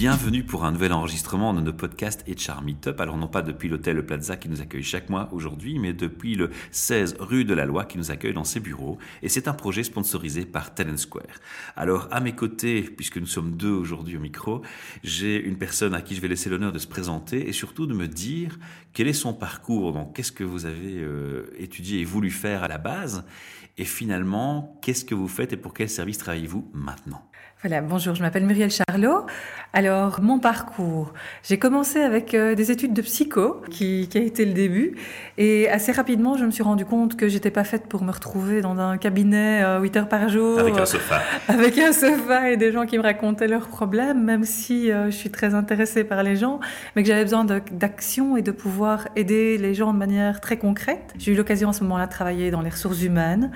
Bienvenue pour un nouvel enregistrement de nos podcasts HR Meetup. Alors non pas depuis l'hôtel Plaza qui nous accueille chaque mois aujourd'hui, mais depuis le 16 rue de la Loi qui nous accueille dans ses bureaux. Et c'est un projet sponsorisé par Talent Square. Alors à mes côtés, puisque nous sommes deux aujourd'hui au micro, j'ai une personne à qui je vais laisser l'honneur de se présenter et surtout de me dire quel est son parcours. Donc qu'est-ce que vous avez euh, étudié et voulu faire à la base? Et finalement, qu'est-ce que vous faites et pour quel service travaillez-vous maintenant? Voilà, bonjour, je m'appelle Muriel Charlot. Alors, mon parcours, j'ai commencé avec euh, des études de psycho, qui, qui, a été le début, et assez rapidement, je me suis rendu compte que j'étais pas faite pour me retrouver dans un cabinet euh, 8 heures par jour. Avec un sofa. Euh, avec un sofa et des gens qui me racontaient leurs problèmes, même si euh, je suis très intéressée par les gens, mais que j'avais besoin d'action et de pouvoir aider les gens de manière très concrète. J'ai eu l'occasion à ce moment-là de travailler dans les ressources humaines,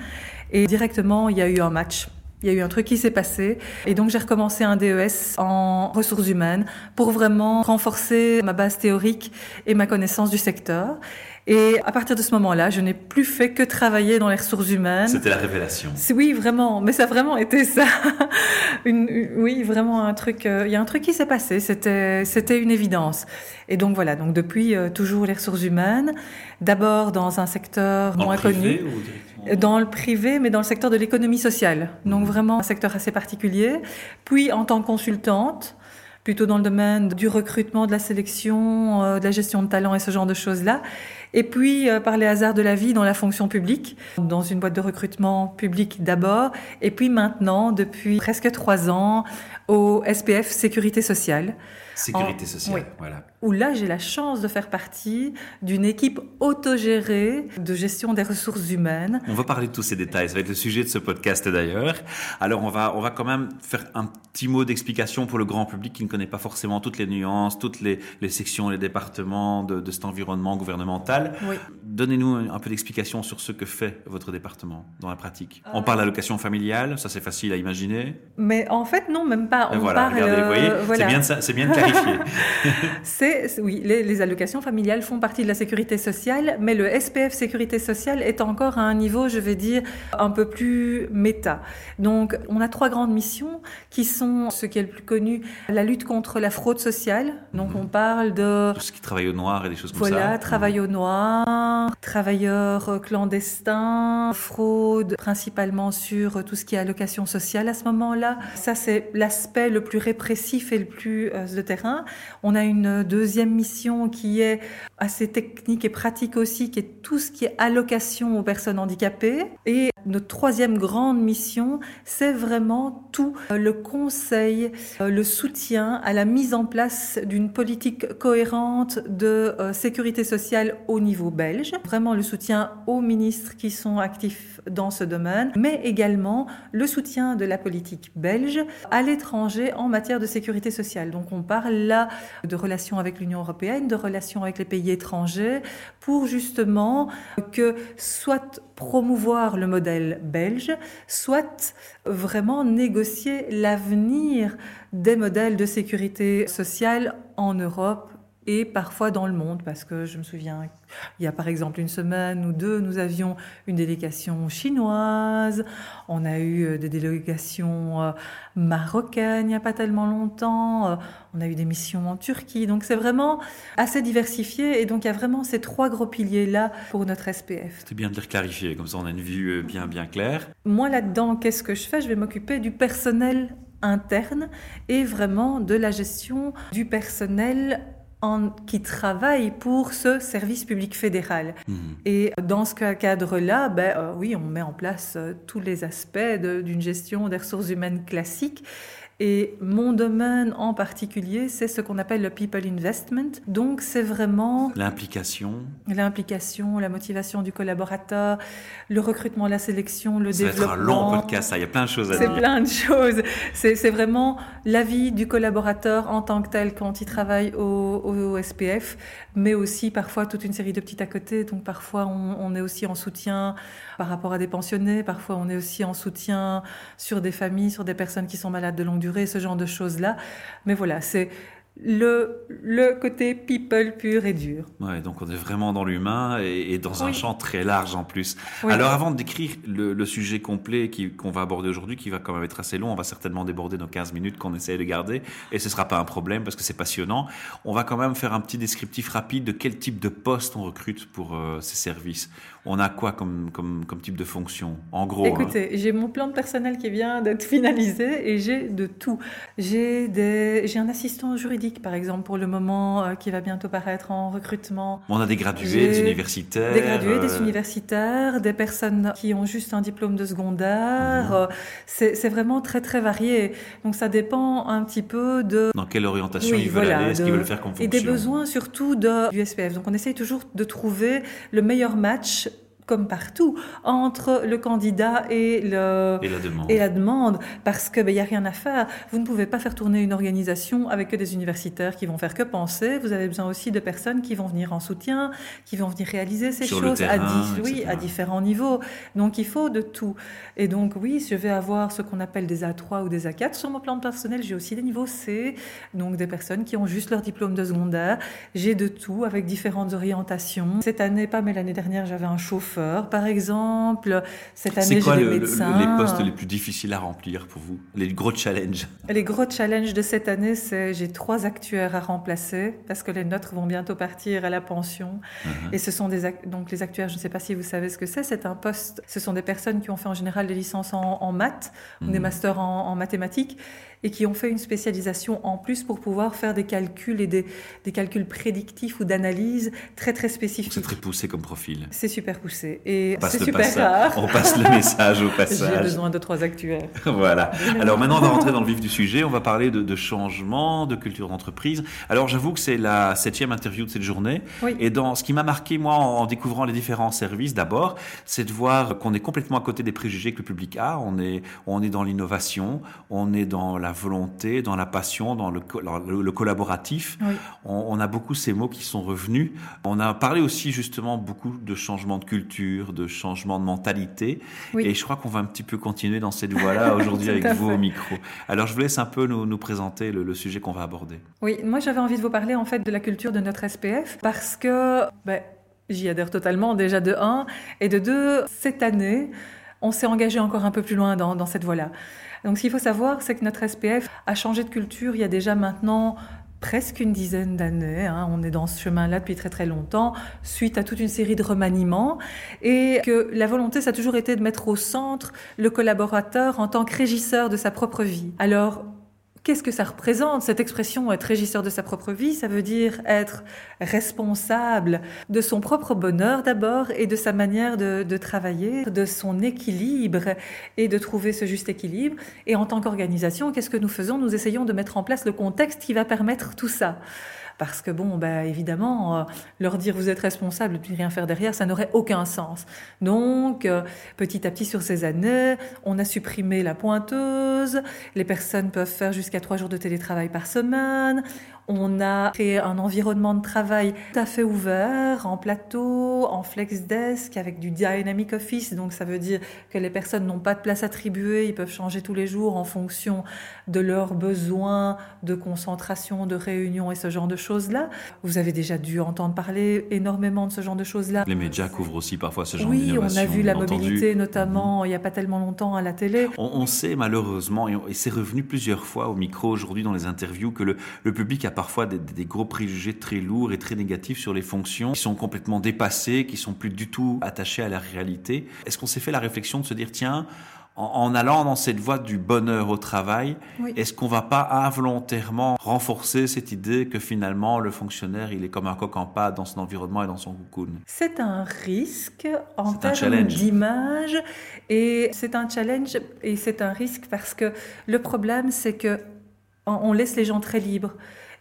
et directement, il y a eu un match il y a eu un truc qui s'est passé et donc j'ai recommencé un DES en ressources humaines pour vraiment renforcer ma base théorique et ma connaissance du secteur. Et à partir de ce moment-là, je n'ai plus fait que travailler dans les ressources humaines. C'était la révélation. Oui, vraiment. Mais ça a vraiment été ça. une, une, oui, vraiment un truc. Euh, il y a un truc qui s'est passé. C'était, c'était une évidence. Et donc voilà. Donc depuis euh, toujours les ressources humaines. D'abord dans un secteur en moins privé connu. Ou dans le privé, mais dans le secteur de l'économie sociale. Donc vraiment un secteur assez particulier. Puis en tant que consultante plutôt dans le domaine du recrutement, de la sélection, euh, de la gestion de talent et ce genre de choses-là. Et puis, euh, par les hasards de la vie, dans la fonction publique, dans une boîte de recrutement public d'abord, et puis maintenant, depuis presque trois ans, au SPF Sécurité Sociale. Sécurité sociale, oui. voilà. Où là, j'ai la chance de faire partie d'une équipe autogérée de gestion des ressources humaines. On va parler de tous ces détails, ça va être le sujet de ce podcast d'ailleurs. Alors on va, on va quand même faire un petit mot d'explication pour le grand public qui ne connaît pas forcément toutes les nuances, toutes les, les sections, les départements de, de cet environnement gouvernemental. Oui. Donnez-nous un, peu d'explication sur ce que fait votre département dans la pratique. On parle allocation familiale, ça c'est facile à imaginer. Mais en fait, non, même pas. On voilà, parle, regardez, vous voyez, euh, voilà. c'est bien, de ça- c'est bien de clarifier. C'est oui, les, les allocations familiales font partie de la sécurité sociale, mais le SPF sécurité sociale est encore à un niveau, je vais dire, un peu plus méta. Donc, on a trois grandes missions qui sont ce qui est le plus connu, la lutte contre la fraude sociale. Donc, Mhm. on parle de Tout ce qui travaille au noir et des choses comme ça. voilà, travail au noir, travailleurs clandestins, fraude, principalement sur tout ce qui est allocation sociale à ce moment-là. Ça, c'est l'aspect le plus répressif et le plus euh, de terrain. On a une deuxième mission qui est assez technique et pratique aussi, qui est tout ce qui est allocation aux personnes handicapées. Et notre troisième grande mission, c'est vraiment tout euh, le conseil, euh, le soutien à la mise en place d'une politique cohérente de euh, sécurité sociale au niveau belge. Vraiment le soutien aux ministres qui sont actifs dans ce domaine, mais également le soutien de la politique belge à l'étranger en matière de sécurité sociale. Donc on parle là de relations avec l'Union européenne, de relations avec les pays étrangers, pour justement que soit promouvoir le modèle belge, soit vraiment négocier l'avenir des modèles de sécurité sociale en Europe et parfois dans le monde, parce que je me souviens, il y a par exemple une semaine ou deux, nous avions une délégation chinoise, on a eu euh, des délégations euh, marocaines il n'y a pas tellement longtemps, euh, on a eu des missions en Turquie, donc c'est vraiment assez diversifié, et donc il y a vraiment ces trois gros piliers-là pour notre SPF. C'est bien de les clarifier, comme ça on a une vue bien bien claire. Moi là-dedans, qu'est-ce que je fais? Je vais m'occuper du personnel interne et vraiment de la gestion du personnel en, qui travaille pour ce service public fédéral. Mhm. Et dans ce ca- cadre-là, ben, euh, oui, on met en place euh, tous les aspects d'une gestion des ressources humaines classique. Et mon domaine en particulier, c'est ce qu'on appelle le people investment. Donc, c'est vraiment L'implication, l'implication, la motivation du collaborateur, le recrutement, la sélection, le ça va être un développement. long podcast, ça, il y a plein de choses à C'est dire. plein de choses. C'est c'est vraiment la vie du collaborateur en tant que tel quand il travaille au, au SPF, mais aussi parfois toute une série de petits à côté. Donc parfois on, on est aussi en soutien par rapport à des pensionnés, parfois on est aussi en soutien sur des familles, sur des personnes qui sont malades de longue durée, ce genre de choses-là. Mais voilà, c'est le, le côté people pur et dur. Ouais, donc on est vraiment dans l'humain et, et, dans un champ très large en plus. Oui. Alors avant de décrire le, le sujet complet qu'on va aborder aujourd'hui, qui va quand même être assez long, on va certainement déborder nos 15 minutes qu'on essaye de garder et ce sera pas un problème parce que c'est passionnant. On va quand même faire un petit descriptif rapide de quel type de poste on recrute pour euh, ces services. On a quoi comme, comme, comme type de fonction? En gros. hein. Écoutez, j'ai mon plan de personnel qui vient d'être finalisé et j'ai de tout. J'ai des, un assistant juridique, par exemple, pour le moment, euh, qui va bientôt paraître en recrutement. On a des gradués, des universitaires. Des gradués, des euh, universitaires, des personnes qui ont juste un diplôme de secondaire. Mhm. Euh, C'est vraiment très, très varié. Donc, ça dépend un petit peu de Dans quelle orientation Oui, ils veulent voilà, aller, ce de- qu'ils veulent faire comme fonction. et des besoins surtout de, du SPF. Donc on essaye toujours de trouver le meilleur match, comme partout, entre le candidat et, le, Et la demande. et la demande, parce qu'il n'y a rien à faire. Vous ne pouvez pas faire tourner une organisation avec que des universitaires qui vont faire que penser. Vous avez besoin aussi de personnes qui vont venir en soutien, qui vont venir réaliser ces Sur choses à, oui, à différents niveaux. Donc il faut de tout. Et donc oui, je vais avoir ce qu'on appelle des A3 ou des A4. Sur mon plan personnel, j'ai aussi des niveaux C, donc des personnes qui ont juste leur diplôme de secondaire. J'ai de tout avec différentes orientations. Cette année, pas mais l'année dernière, j'avais un chauffeur, par exemple. Cette année, j'ai des le- médecins. les postes les plus difficiles à remplir pour vous? Les gros challenges? Les gros challenges de cette année, c'est j'ai trois actuaires à remplacer parce que les nôtres vont bientôt partir à la pension. Mhm. Et ce sont des donc les actuaires. Je ne sais pas si vous savez ce que c'est. C'est un poste. Ce sont des personnes qui ont fait en général des licences en, en maths ou des Mhm. masters en, en mathématiques et qui ont fait une spécialisation en plus pour pouvoir faire des calculs et des, des calculs prédictifs ou d'analyse très très C'est spécifiques. très poussé comme profil. C'est super poussé et c'est super passage- rare. On passe le message au J'ai passage. besoin de trois actuaires. voilà. Alors maintenant, on va rentrer dans le vif du sujet. On va parler de, de changement, de culture d'entreprise. Alors j'avoue que c'est la septième interview de cette journée. Oui. Et dans ce qui m'a marqué, moi, en, en découvrant les différents services, d'abord, c'est de voir qu'on est complètement à côté des préjugés que le public a. On est, on est dans l'innovation, on est dans la volonté, dans la passion, dans le, le- le collaboratif. Oui. On, on a beaucoup ces mots qui sont revenus. On a parlé aussi justement beaucoup de changement de culture, de changement de mentalité. Oui. Et je crois qu'on va un petit peu continuer dans cette voie-là aujourd'hui avec vous au micro. Alors je vous laisse un peu nous, nous présenter le, le sujet qu'on va aborder. Oui, moi j'avais envie de vous parler en fait de la culture de notre SPF parce que ben, j'y adhère totalement déjà de un et de deux, cette année, on s'est engagé encore un peu plus loin dans, dans cette voie-là. Donc ce qu'il faut savoir, c'est que notre SPF a changé de culture il y a déjà maintenant presque une dizaine d'années. hein. On est dans ce chemin-là depuis très très longtemps, suite à toute une série de remaniements, et que la volonté, ça a toujours été de mettre au centre le collaborateur en tant que régisseur de sa propre vie. Alors, Qu'est-ce que ça représente? Cette expression être régisseur de sa propre vie, ça veut dire être responsable de son propre bonheur d'abord et de sa manière de, de travailler, de son équilibre et de trouver ce juste équilibre. Et en tant qu'organisation, qu'est-ce que nous faisons? Nous essayons de mettre en place le contexte qui va permettre tout ça. Parce que bon, bah, évidemment, euh, leur dire vous êtes responsable puis rien faire derrière, ça n'aurait aucun sens. Donc, euh, petit à petit sur ces années, on a supprimé la pointeuse, les personnes peuvent faire jusqu'à trois jours de télétravail par semaine, on a créé un environnement de travail tout à fait ouvert, en plateau, en flex desk, avec du dynamic office. Donc ça veut dire que les personnes n'ont pas de place attribuée, ils peuvent changer tous les jours en fonction de leurs besoins de concentration, de réunion et ce genre de choses-là. Vous avez déjà dû entendre parler énormément de ce genre de choses-là. Les médias couvrent aussi parfois ce genre Oui, on d'innovation. a vu la on entendu. mobilité notamment il n'y a pas tellement longtemps à la télé. On, on sait malheureusement, et, on- et c'est revenu plusieurs fois au micro aujourd'hui dans les interviews, que le, le public a parfois des, des gros préjugés très lourds et très négatifs sur les fonctions, qui sont complètement dépassés, qui sont plus du tout attachés à la réalité. Est-ce qu'on s'est fait la réflexion de se dire, tiens, en, allant dans cette voie du bonheur au travail, Oui. est-ce qu'on va pas involontairement renforcer cette idée que finalement le fonctionnaire, il est comme un coq en pâte dans son environnement et dans son cocoon? C'est un risque en termes d'image et c'est un challenge et c'est un risque parce que le problème c'est que on laisse les gens très libres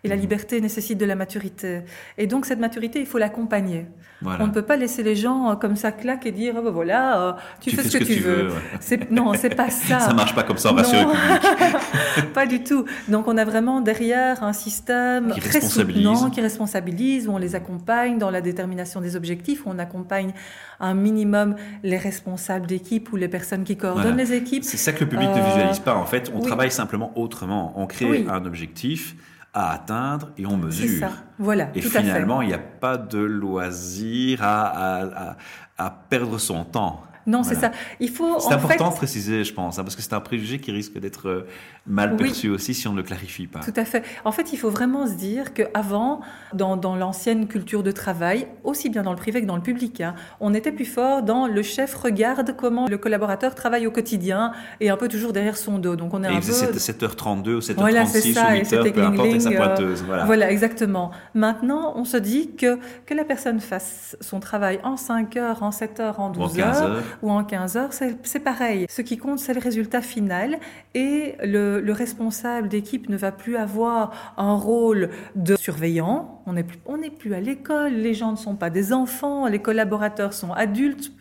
et la liberté nécessite de la maturité et donc cette maturité il faut l'accompagner. Voilà. On ne peut pas laisser les gens euh, comme ça claquer et dire oh, ben voilà euh, tu, fais, ce que, tu veux. ouais. C'est non c'est pas ça. Ça marche pas comme ça, on rassure le Non. public. Pas du tout. Donc on a vraiment derrière un système Qui très responsabilise. soutenant, qui responsabilise, où on les accompagne dans la détermination des objectifs, où on accompagne un minimum les responsables d'équipe ou les personnes qui coordonnent Voilà. les équipes. C'est ça que le public ne Euh, visualise pas. En fait, on oui. travaille simplement autrement. On crée Oui. un objectif, à atteindre et on mesure. Ça. Voilà. Et finalement, il n'y a pas de loisir à, à perdre son temps. Non, c'est ça. Il faut. C'est important de préciser, je pense, hein, parce que c'est un préjugé qui risque d'être euh, mal perçu aussi si on ne le clarifie pas. Tout à fait. En fait, il faut vraiment se dire qu'avant, dans, dans l'ancienne culture de travail, aussi bien dans le privé que dans le public, hein, on était plus fort dans le chef regarde comment le collaborateur travaille au quotidien et un peu toujours derrière son dos. Donc on est et un peu. 7h32 ou 7h36 voilà, ça, ou 8h, peu importe, avec sa euh, pointeuse. Voilà. voilà, exactement. Maintenant, on se dit que que la personne fasse son travail en 5 heures, en 7 heures, en 12 heures ou en 15 heures, c'est pareil. Ce qui compte, c'est le résultat final et le, le responsable d'équipe ne va plus avoir un rôle de surveillant. On n'est plus, on plus à l'école, les gens ne sont pas des enfants, les collaborateurs sont adultes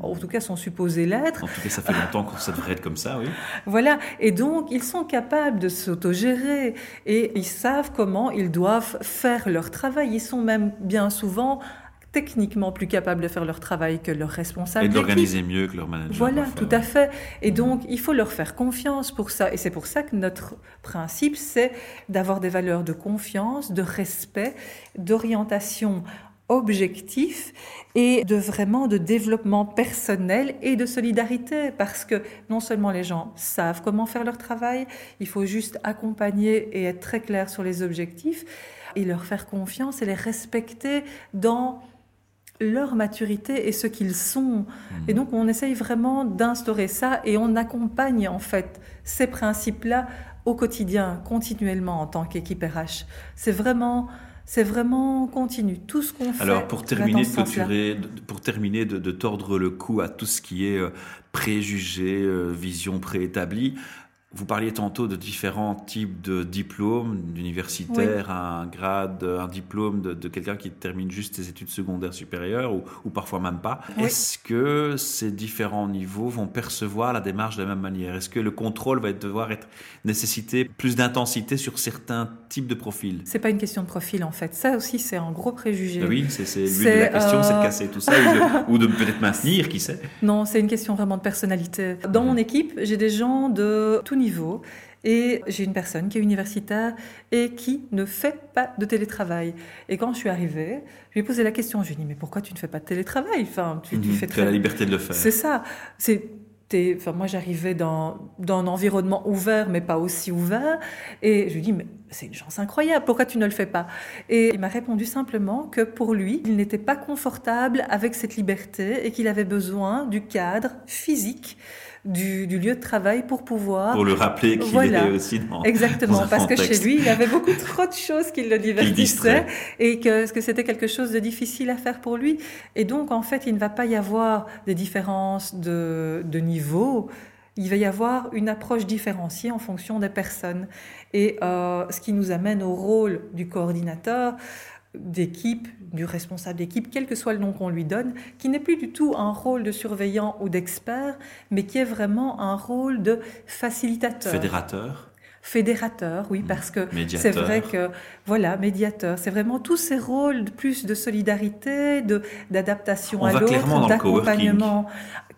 en tout cas sont supposés l'être. En tout cas, ça fait longtemps que ça devrait être comme ça, oui. Voilà, et donc ils sont capables de s'autogérer et ils savent comment ils doivent faire leur travail. Ils sont même bien souvent techniquement plus capables de faire leur travail que leurs responsables. Et d'organiser mieux que leur manager. Voilà, tout à fait. Et donc, il faut leur faire confiance pour ça. Et c'est pour ça que notre principe, c'est d'avoir des valeurs de confiance, de respect, d'orientation objectif et de vraiment de développement personnel et de solidarité parce que non seulement les gens savent comment faire leur travail, il faut juste accompagner et être très clair sur les objectifs et leur faire confiance et les respecter dans leur maturité et ce qu'ils sont. Et mhm. donc on essaye vraiment d'instaurer ça et on accompagne en fait ces principes-là au quotidien, continuellement en tant qu'équipe RH. C'est vraiment c'est vraiment continu. Tout ce qu'on fait. Alors, pour terminer, de pour terminer de, tordre le cou à tout ce qui est euh, préjugés, euh, vision préétablie, vous parliez tantôt de différents types de diplômes, d'universitaire, un grade, un diplôme de, quelqu'un qui termine juste ses études secondaires supérieures ou, parfois même pas. Est-ce que ces différents niveaux vont percevoir la démarche de la même manière? Est-ce que le contrôle va devoir être nécessiter plus d'intensité sur certains types de profils? C'est pas une question de profil en fait. Ça aussi, c'est un gros préjugé. Ah oui, c'est lui de la question, c'est de euh, casser tout ça ou de, peut-être maintenir, qui sait? Non, c'est une question vraiment de personnalité. Dans mon équipe, j'ai des gens de tout niveau niveau. Et j'ai une personne qui est universitaire et qui ne fait pas de télétravail. Et quand je suis arrivée, je lui ai posé la question. Je lui ai dit, mais pourquoi tu ne fais pas de télétravail? Enfin, tu, tu mhm. fais très... as la liberté de le faire. C'est ça. C'est Enfin, moi, j'arrivais dans, dans, un environnement ouvert, mais pas aussi ouvert. Et je lui dis, mais c'est une chance incroyable, pourquoi tu ne le fais pas? Et il m'a répondu simplement que pour lui, il n'était pas confortable avec cette liberté et qu'il avait besoin du cadre physique du, lieu de travail pour pouvoir... Pour le rappeler qu'il est aussi dans Exactement, parce que chez lui, il avait beaucoup trop de choses qui le divertissaient et que, que c'était quelque chose de difficile à faire pour lui. Et donc, en fait, il ne va pas y avoir des différences de, de niveau. Il va y avoir une approche différenciée en fonction des personnes. Et euh, ce qui nous amène au rôle du coordinateur, d'équipe, du responsable d'équipe, quel que soit le nom qu'on lui donne, qui n'est plus du tout un rôle de surveillant ou d'expert, mais qui est vraiment un rôle de facilitateur. Fédérateur. Fédérateur, oui, mmh. parce que c'est vrai que, voilà, médiateur, c'est vraiment tous ces rôles plus de solidarité, de d'adaptation à l'autre, d'accompagnement,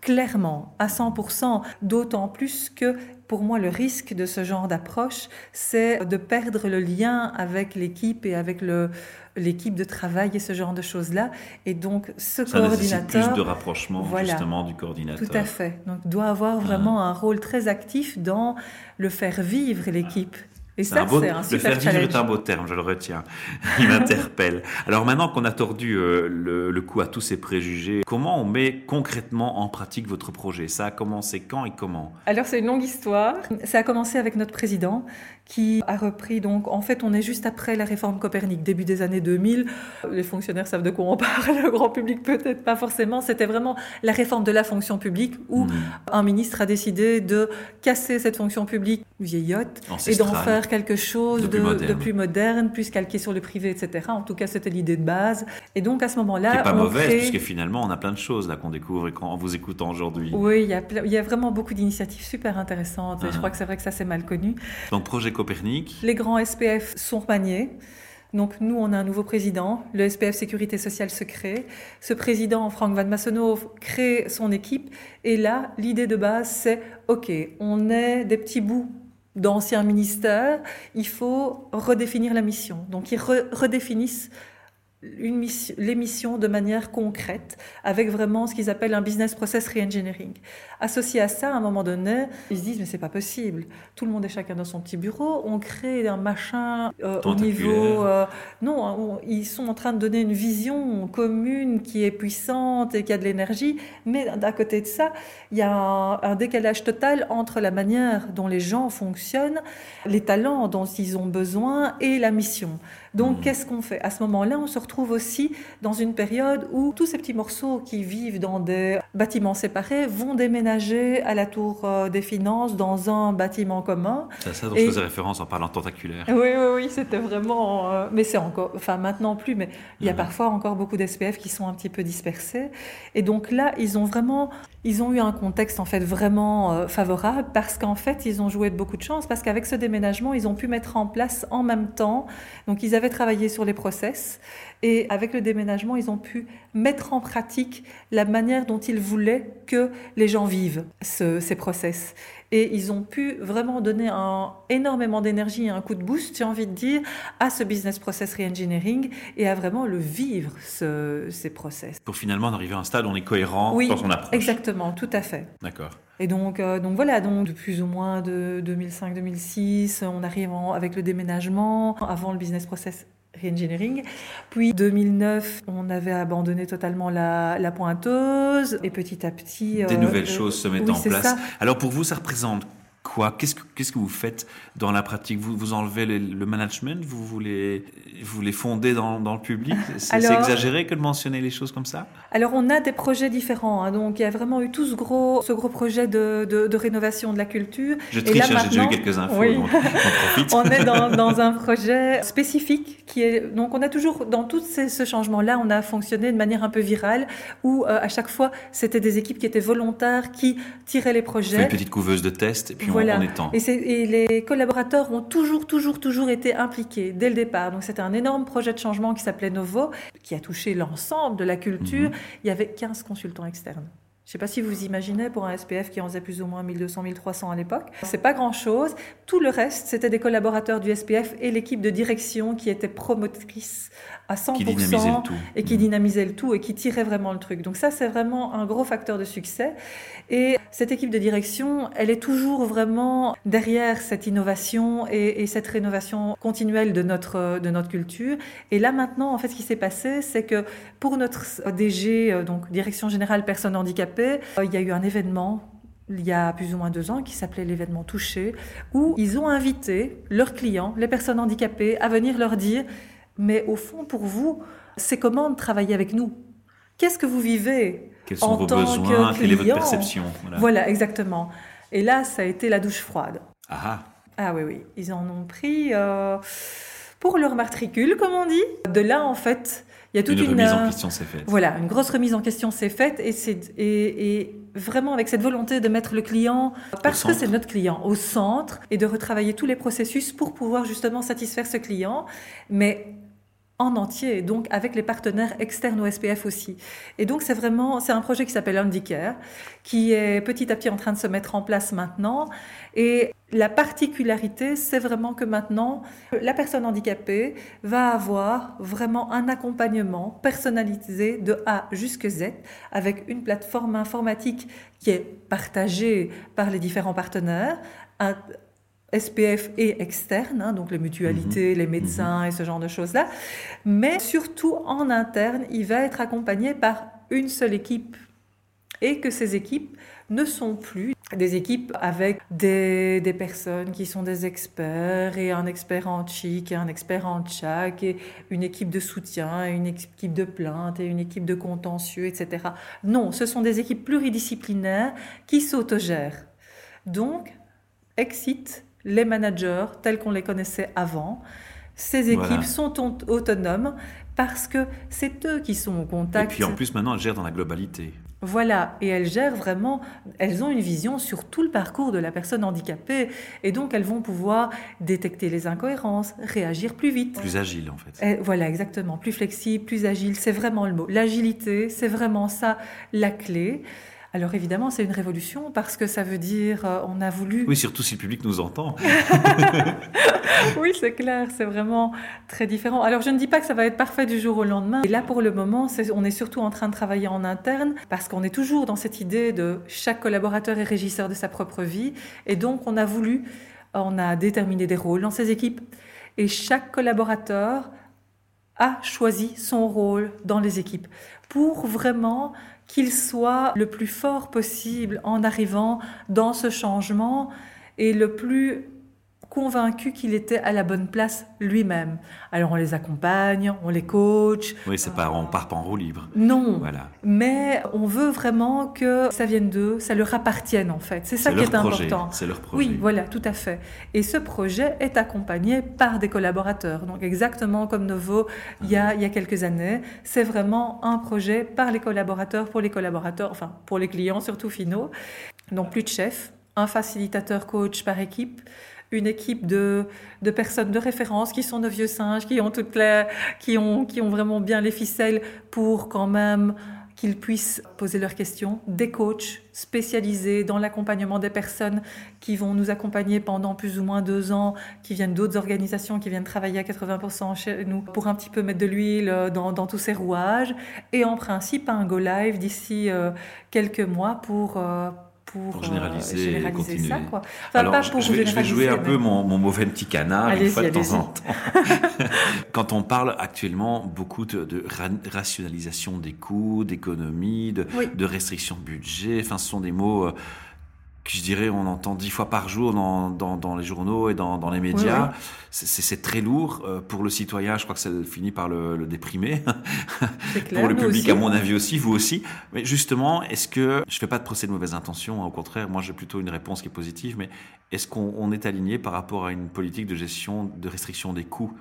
clairement, à 100%, d'autant plus que pour moi, le risque de ce genre d'approche, c'est de perdre le lien avec l'équipe et avec le, l'équipe de travail et ce genre de choses-là. Et donc, ce Ça coordinateur. plus de rapprochement, justement, du coordinateur. Tout à fait. Donc, doit avoir vraiment un rôle très actif dans le faire vivre l'équipe. Et ça, c'est un, Le faire vivre est un beau terme, je le retiens. Il m'interpelle. Alors maintenant qu'on a tordu euh, le, le, coup à tous ces préjugés, comment on met concrètement en pratique votre projet? Ça a commencé quand et comment? Alors c'est une longue histoire. Ça a commencé avec notre président qui a repris, donc en fait on est juste après la réforme Copernic, début des années 2000. Les fonctionnaires savent de quoi on parle, le grand public peut-être pas forcément. C'était vraiment la réforme de la fonction publique où mmh. un ministre a décidé de casser cette fonction publique vieillotte et d'en faire quelque chose de, plus, moderne. plus calqué sur le privé, etc. En tout cas, c'était l'idée de base. Et donc à ce moment-là, c'est pas mauvaise puisque finalement on a plein de choses là qu'on découvre en vous écoutant aujourd'hui. Oui, il y a, il y a vraiment beaucoup d'initiatives super intéressantes. Et je ah. crois que c'est vrai que ça c'est mal connu. Donc projet Copernic. Les grands SPF sont remaniés. Donc nous, on a un nouveau président, le SPF Sécurité Sociale se crée. Ce président, Franck Van Massenhoff, crée son équipe. Et là, l'idée de base, c'est, OK, on est des petits bouts d'anciens ministères, il faut redéfinir la mission. Donc ils redéfinissent les missions de manière concrète, avec vraiment ce qu'ils appellent un business process reengineering. Associé à ça, à un moment donné, ils se disent mais c'est pas possible. Tout le monde est chacun dans son petit bureau. On crée un machin euh, au niveau. Euh, non, ils sont en train de donner une vision commune qui est puissante et qui a de l'énergie, mais d'à côté de ça, il y a un, décalage total entre la manière dont les gens fonctionnent, les talents dont ils ont besoin et la mission. Donc, mmh. qu'est-ce qu'on fait? À ce moment-là, on se retrouve aussi dans une période où tous ces petits morceaux qui vivent dans des bâtiments séparés vont déménager à la Tour euh, des Finances dans un bâtiment commun. C'est à ça dont je faisais référence en parlant tentaculaire. Oui, oui, oui, c'était vraiment... Euh, mais c'est encore... Enfin, maintenant plus, mais il y a mmh. parfois encore beaucoup d'SPF qui sont un petit peu dispersés. Et donc là, ils ont vraiment ils ont eu un contexte en fait vraiment euh, favorable parce qu'en fait ils ont joué de beaucoup de chance parce qu'avec ce déménagement ils ont pu mettre en place en même temps donc ils avaient travaillé sur les process et avec le déménagement ils ont pu mettre en pratique la manière dont ils voulaient que les gens vivent ces process et ils ont pu vraiment donner un, énormément d'énergie et un coup de boost, j'ai envie de dire, à ce business process reengineering et à vraiment le vivre, ce, ces process. Pour finalement arriver à un stade où on est cohérent dans son approche. Exactement, tout à fait. D'accord. Et donc, euh, donc voilà, donc de plus ou moins de 2005-2006, on arrive avec le déménagement, avant le business process Reengineering. Puis 2009, on avait abandonné totalement la, pointeuse et petit à petit... Des nouvelles euh, choses se mettent en place. Alors pour vous, ça représente quoi Qu'est-ce que vous faites dans la pratique vous, vous enlevez le management Vous voulez vous les fondez dans, dans le public C'est exagéré que de mentionner les choses comme ça Alors on a des projets différents. Hein. donc il y a vraiment eu tout ce gros ce gros projet de, de, rénovation de la culture. Je triche, hein, j'ai déjà eu quelques infos. on, est dans, dans, un projet spécifique qui est donc on a toujours dans tout ces, ce changement là on a fonctionné de manière un peu virale où euh, à chaque fois c'était des équipes qui étaient volontaires qui tiraient les projets. une petite couveuse de test et puis voilà. Et, les collaborateurs ont toujours, toujours, toujours été impliqués dès le départ. Donc c'était un énorme projet de changement qui s'appelait Novo, qui a touché l'ensemble de la culture. Mhm. Il y avait 15 consultants externes. Je ne sais pas si vous imaginez pour un SPF qui en faisait plus ou moins 1200, 1300 à l'époque. C'est pas grand chose. Tout le reste, c'était des collaborateurs du SPF et l'équipe de direction qui était promotrice à 100% et qui mmh. dynamisait le tout et qui tirait vraiment le truc. Donc ça, c'est vraiment un gros facteur de succès. Et cette équipe de direction, elle est toujours vraiment derrière cette innovation et, et cette rénovation continuelle de notre, de notre culture. Et là maintenant, en fait, ce qui s'est passé, c'est que pour notre DG, euh, donc Direction Générale Personnes Handicapées, euh, il y a eu un événement il y a plus ou moins deux ans, qui s'appelait l'événement Touché, où ils ont invité leurs clients, les personnes handicapées, à venir leur dire mais au fond, pour vous, c'est comment de travailler avec nous? Qu'est-ce que vous vivez Quels sont en vos tant besoins? Que Quelle est votre perception? Voilà. exactement. Et là, ça a été la douche froide. Ah ah, ah oui, oui. Ils en ont pris euh, pour leur matricule, comme on dit. De là, en fait, il y a toute une... remise en euh, question s'est faite. Voilà, une grosse remise en question s'est faite. Et, et, et vraiment avec cette volonté de mettre le client, parce que c'est notre client, au centre, et de retravailler tous les processus pour pouvoir justement satisfaire ce client. Mais en entier, donc avec les partenaires externes au SPF aussi. Et donc c'est vraiment, c'est un projet qui s'appelle Handicare, qui est petit à petit en train de se mettre en place maintenant. Et la particularité, c'est vraiment que maintenant, la personne handicapée va avoir vraiment un accompagnement personnalisé de A jusqu'à Z, avec une plateforme informatique qui est partagée par les différents partenaires, SPF et externe, hein, donc les mutualités, mhm. les médecins mhm. et ce genre de choses-là. Mais surtout en interne, il va être accompagné par une seule équipe et que ces équipes ne sont plus des équipes avec des, des, personnes qui sont des experts et un expert en chic et un expert en tchac et une équipe de soutien et une équipe de plainte et une équipe de contentieux, etc. Non, ce sont des équipes pluridisciplinaires qui s'autogèrent. Donc, Exit les managers tels qu'on les connaissait avant. Ces équipes sont autonomes parce que c'est eux qui sont au contact. Et puis en plus, maintenant, elles gèrent dans la globalité. Voilà, et elles gèrent vraiment, elles ont une vision sur tout le parcours de la personne handicapée, et donc elles vont pouvoir détecter les incohérences, réagir plus vite. Plus agile en fait. voilà, exactement, plus flexible, plus agile, c'est vraiment le mot. L'agilité, c'est vraiment ça la clé. Alors évidemment, c'est une révolution parce que ça veut dire euh, on a voulu. Oui, surtout si le public nous entend. oui, c'est clair, c'est vraiment très différent. Alors je ne dis pas que ça va être parfait du jour au lendemain. Et là, pour le moment, on est surtout en train de travailler en interne parce qu'on est toujours dans cette idée de chaque collaborateur est régisseur de sa propre vie. Et donc, on a voulu, on a déterminé des rôles dans ces équipes. Et chaque collaborateur a choisi son rôle dans les équipes pour vraiment qu'il soit le plus fort possible en arrivant dans ce changement et le plus convaincu qu'il était à la bonne place lui-même. Alors on les accompagne, on les coach. Oui, c'est pas, on part pas en roue libre. Non. Voilà. Mais on veut vraiment que ça vienne d'eux, ça leur appartienne en fait. C'est ça qui est important. C'est leur projet. Oui, voilà, tout à fait. Et ce projet est accompagné par des collaborateurs. Donc exactement comme Novo il y a, il y a quelques années, c'est vraiment un projet par les collaborateurs, pour les collaborateurs, enfin pour les clients surtout finaux. Donc plus de chef, un facilitateur coach par équipe une équipe de, de, personnes de référence qui sont de vieux singes, qui ont, toutes les, qui, ont, qui ont vraiment bien les ficelles pour quand même qu'ils puissent poser leurs questions, des coachs spécialisés dans l'accompagnement des personnes qui vont nous accompagner pendant plus ou moins deux ans, qui viennent d'autres organisations, qui viennent travailler à 80% chez nous pour un petit peu mettre de l'huile dans, dans, tous ces rouages, et en principe un go live d'ici euh, quelques mois pour, euh, pour, généraliser, et continuer. Ça, quoi. Alors, je, vais, jouer un peu mon, mauvais petit canard une fois de temps en temps. Quand on parle actuellement beaucoup de, rationalisation des coûts, d'économie, de, de restriction de budget, enfin, ce sont des mots euh, je dirais, on entend dix fois par jour dans, dans, les journaux et dans, dans les médias. C'est très lourd euh, pour le citoyen. Je crois que ça finit par le, le déprimer. pour le public, à mon avis aussi, vous aussi. Mais justement, est-ce que je fais pas de procès de mauvaise intention hein, Au contraire, moi, j'ai plutôt une réponse qui est positive. Mais est-ce qu'on est aligné par rapport à une politique de gestion, de restriction des coûts?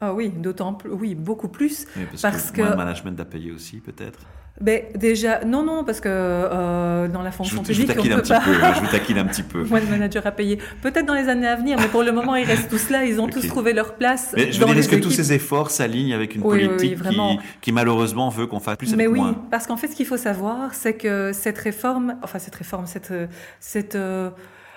Ah oui, d'autant plus, oui, beaucoup plus. parce, que, moins de management à payer aussi, peut-être. Ben, déjà, non, non, parce que euh, dans la fonction publique, je vous taquine on un petit peu. Je vous taquine un petit peu. Moins de managers à payer. Peut-être dans les années à venir, mais pour le moment, ils restent tous là. Ils ont tous trouvé leur place. Mais je veux dire, est-ce que tous ces efforts s'alignent avec une politique qui, qui, malheureusement veut qu'on fasse plus Mais oui, parce qu'en fait, ce qu'il faut savoir, c'est que cette réforme, enfin cette réforme, cette, cette euh,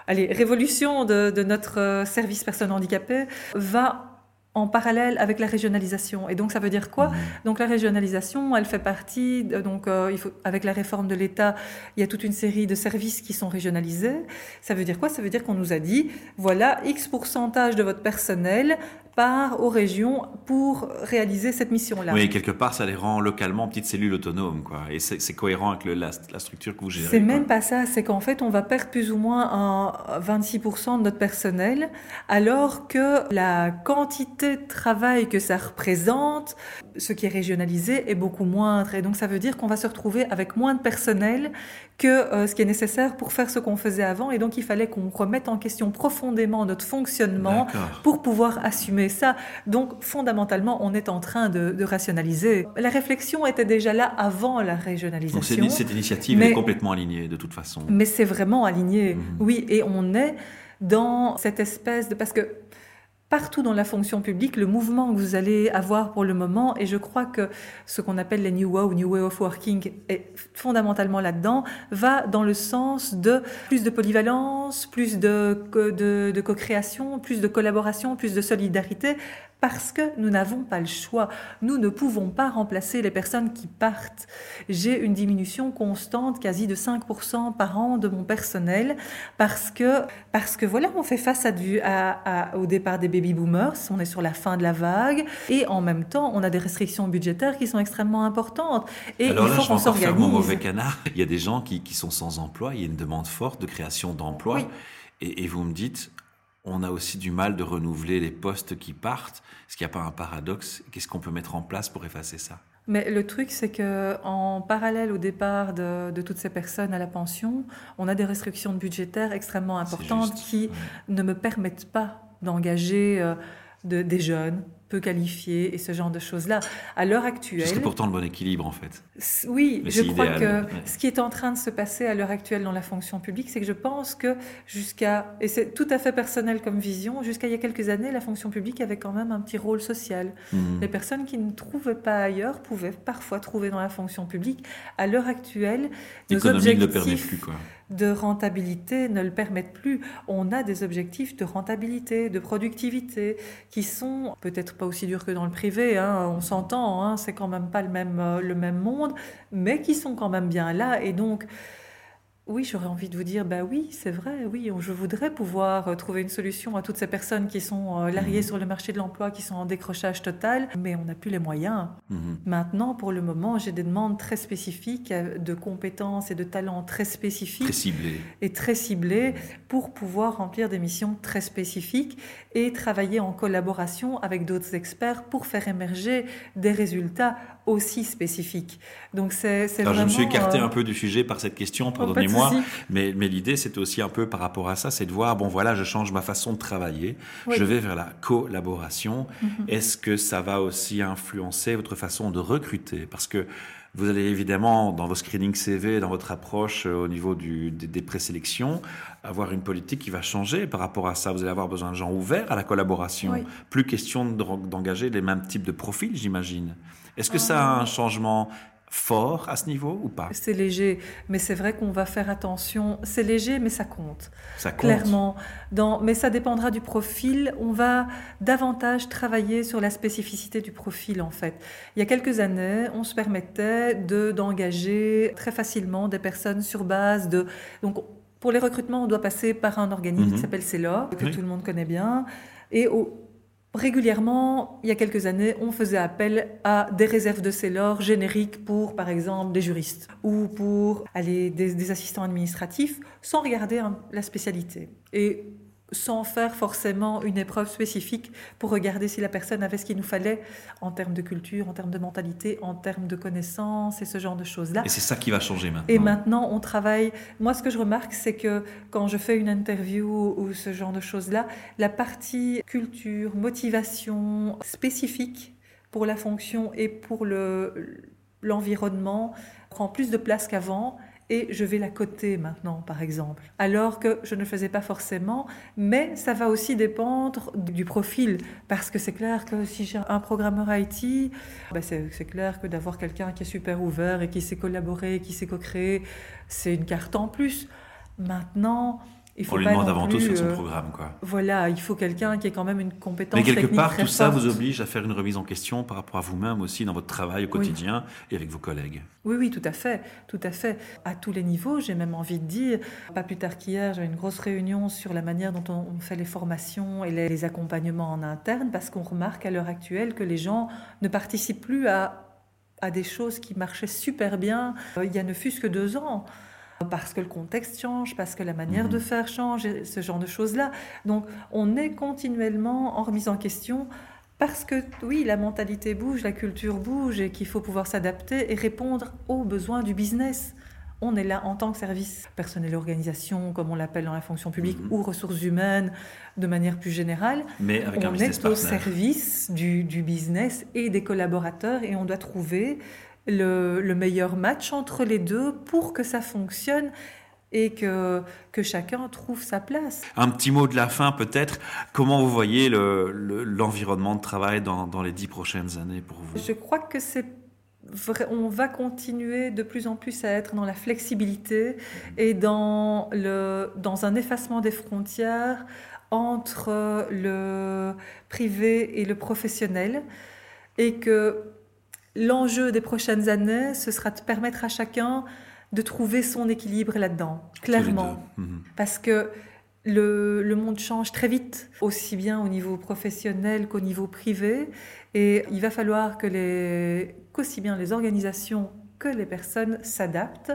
allez, révolution de, de notre euh, service personnes handicapées va en parallèle avec la régionalisation. Et donc ça veut dire quoi? Mmh. Donc la régionalisation, elle fait partie, donc euh, il faut, avec la réforme de l'État, il y a toute une série de services qui sont régionalisés. Ça veut dire quoi? Ça veut dire qu'on nous a dit, voilà, X pourcentage de votre personnel part aux régions pour réaliser cette mission-là. Oui, quelque part, ça les rend localement petites cellules autonomes, quoi. Et c'est cohérent avec la, structure que vous gérez. C'est même pas ça, c'est qu'en fait, on va perdre plus ou moins un 26% de notre personnel, alors que la quantité de travail que ça représente, ce qui est régionalisé, est beaucoup moindre. Et donc, ça veut dire qu'on va se retrouver avec moins de personnel que euh, ce qui est nécessaire pour faire ce qu'on faisait avant. Et donc, il fallait qu'on remette en question profondément notre fonctionnement pour pouvoir assumer ça. Donc, fondamentalement, on est en train de, rationaliser. La réflexion était déjà là avant la régionalisation. Donc, cette initiative est complètement alignée, de toute façon. Mais c'est vraiment aligné, mhm. oui. Et on est dans cette espèce de... Parce que partout dans la fonction publique, le mouvement que vous allez avoir pour le moment, et je crois que ce qu'on appelle les New Way New Way of Working est fondamentalement là-dedans, va dans le sens de plus de polyvalence, plus de, de co-création, plus de collaboration, plus de solidarité, parce que nous n'avons pas le choix. Nous ne pouvons pas remplacer les personnes qui partent. J'ai une diminution constante, quasi de 5% par an de mon personnel, parce que, parce que voilà, on fait face à, au départ des baby boomers, on est sur la fin de la vague, et en même temps, on a des restrictions budgétaires qui sont extrêmement importantes. Et Alors il faut qu'on s'organise. mon mauvais canard. Il y a des gens qui, qui, sont sans emploi, il y a une demande forte de création d'emplois. Et, et vous me dites, on a aussi du mal de renouveler les postes qui partent. Est-ce qu'il n'y a pas un paradoxe? Qu'est-ce qu'on peut mettre en place pour effacer ça? Mais le truc, c'est que en parallèle au départ de, toutes ces personnes à la pension, on a des restrictions budgétaires extrêmement importantes qui ne me permettent pas d'engager euh, des jeunes, peu qualifiés et ce genre de choses-là. À l'heure actuelle. C'est pourtant le bon équilibre en fait. Oui, je crois que ce qui est en train de se passer à l'heure actuelle dans la fonction publique, c'est que je pense que jusqu'à, et c'est tout à fait personnel comme vision, jusqu'à il y a quelques années, la fonction publique avait quand même un petit rôle social. Mhm. Les personnes qui ne trouvaient pas ailleurs pouvaient parfois trouver dans la fonction publique. À l'heure actuelle, nos objectifs ne permet plus, quoi de rentabilité ne le permettent plus. On a des objectifs de rentabilité, de productivité, qui sont peut-être pas aussi durs que dans le privé, hein, on s'entend, hein, c'est quand même pas le même, euh, le même monde, mais qui sont quand même bien là. Et donc, oui, j'aurais envie de vous dire, bah oui, c'est vrai, oui, je voudrais pouvoir euh, trouver une solution à toutes ces personnes qui sont euh, larguées mhm. sur le marché de l'emploi, qui sont en décrochage total, mais on n'a plus les moyens. Mhm. Maintenant, pour le moment, j'ai des demandes très spécifiques, euh, de compétences et de talents très spécifiques. Très ciblées. Et très ciblés pour pouvoir remplir des missions très spécifiques et travailler en collaboration avec d'autres experts pour faire émerger des résultats aussi spécifiques. Donc c'est vraiment... Je me suis écarté un peu du sujet par cette question, mais, mais l'idée, c'était aussi un peu par rapport à ça, c'est de voir, bon voilà, je change ma façon de travailler, je vais vers la collaboration. Mhm. Est-ce que ça va aussi influencer votre façon de recruter? Parce que vous allez évidemment, dans vos screenings CV, dans votre approche euh, au niveau du, des, présélections, avoir une politique qui va changer par rapport à ça. Vous allez avoir besoin de gens ouverts à la collaboration. Plus question d'engager les mêmes types de profils, j'imagine. Est-ce que ça a un changement fort à ce niveau ou pas? C'est léger, mais c'est vrai qu'on va faire attention. C'est léger, mais ça compte. Ça compte. Clairement. Dans, mais ça dépendra du profil. On va davantage travailler sur la spécificité du profil, en fait. Il y a quelques années, on se permettait de, d'engager très facilement des personnes sur base de... Donc, pour les recrutements, on doit passer par un organisme qui mhm. s'appelle CELOR, que tout le monde connaît bien. Et au, Régulièrement, il y a quelques années, on faisait appel à des réserves de Célor génériques pour, par exemple, des juristes ou pour des, assistants administratifs, sans regarder la spécialité. Et sans faire forcément une épreuve spécifique pour regarder si la personne avait ce qu'il nous fallait en termes de culture, en termes de mentalité, en termes de connaissances et ce genre de choses-là. Et c'est ça qui va changer maintenant. Et maintenant, on travaille. Moi, ce que je remarque, c'est que quand je fais une interview ou ce genre de choses-là, la partie culture, motivation spécifique pour la fonction et pour l'environnement prend plus de place qu'avant et je vais la coter maintenant, par exemple. Alors que je ne le faisais pas forcément, mais ça va aussi dépendre du profil, parce que c'est clair que si j'ai un programmeur IT, ben c'est clair que d'avoir quelqu'un qui est super ouvert et qui sait collaborer, qui sait co-créer, c'est une carte en plus. Maintenant, il faut on lui demande avant tout sur son euh, programme. Quoi. Voilà, il faut quelqu'un qui ait quand même une compétence. Mais quelque part, tout ça vous oblige à faire une remise en question par rapport à vous-même aussi dans votre travail au quotidien et avec vos collègues. Oui, oui, tout à fait, tout à fait. À tous les niveaux, j'ai même envie de dire. Pas plus tard qu'hier, j'ai une grosse réunion sur la manière dont on fait les formations et les accompagnements en interne, parce qu'on remarque à l'heure actuelle que les gens ne participent plus à à des choses qui marchaient super bien euh, il y a ne fût-ce que deux ans parce que le contexte change, parce que la manière de mhm. faire change, ce genre de choses-là. Donc on est continuellement en remise en question parce que oui, la mentalité bouge, la culture bouge et qu'il faut pouvoir s'adapter et répondre aux besoins du business. On est là en tant que service personnel organisation, comme on l'appelle dans la fonction publique, mhm. ou ressources humaines de manière plus générale. Mais avec on est au service du, du, business et des collaborateurs et on doit trouver le, meilleur match entre les deux pour que ça fonctionne et que, que chacun trouve sa place. Un petit mot de la fin peut-être. Comment vous voyez l'environnement le, de travail dans, dans, les dix prochaines années pour vous? Je crois que c'est vrai, on va continuer de plus en plus à être dans la flexibilité et dans, le, dans un effacement des frontières entre le privé et le professionnel et que l'enjeu des prochaines années, ce sera de permettre à chacun de trouver son équilibre là-dedans, clairement. Mhm. Parce que le, monde change très vite, aussi bien au niveau professionnel qu'au niveau privé. Et il va falloir que les, qu'aussi bien les organisations que les personnes s'adaptent.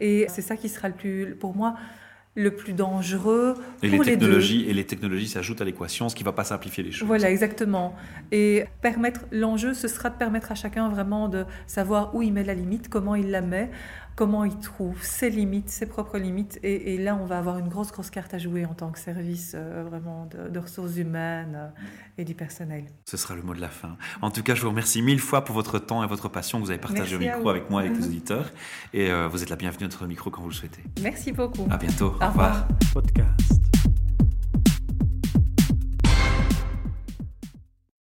Et c'est ça qui sera le plus, pour moi, le plus dangereux. Et les technologies et les technologies s'ajoutent à l'équation, ce qui ne va pas simplifier les choses. Voilà, exactement. Et permettre l'enjeu, ce sera de permettre à chacun vraiment de savoir où il met la limite, comment il la met, comment il trouve ses limites, ses propres limites. Et, là, on va avoir une grosse, grosse carte à jouer en tant que service euh, vraiment de, ressources humaines euh, et du personnel. Ce sera le mot de la fin. En tout cas, je vous remercie mille fois pour votre temps et votre passion que vous avez partagé au micro avec moi et avec les auditeurs. Et vous êtes la bienvenue à notre micro quand vous le souhaitez. Merci beaucoup. À bientôt. Au, revoir. Podcast.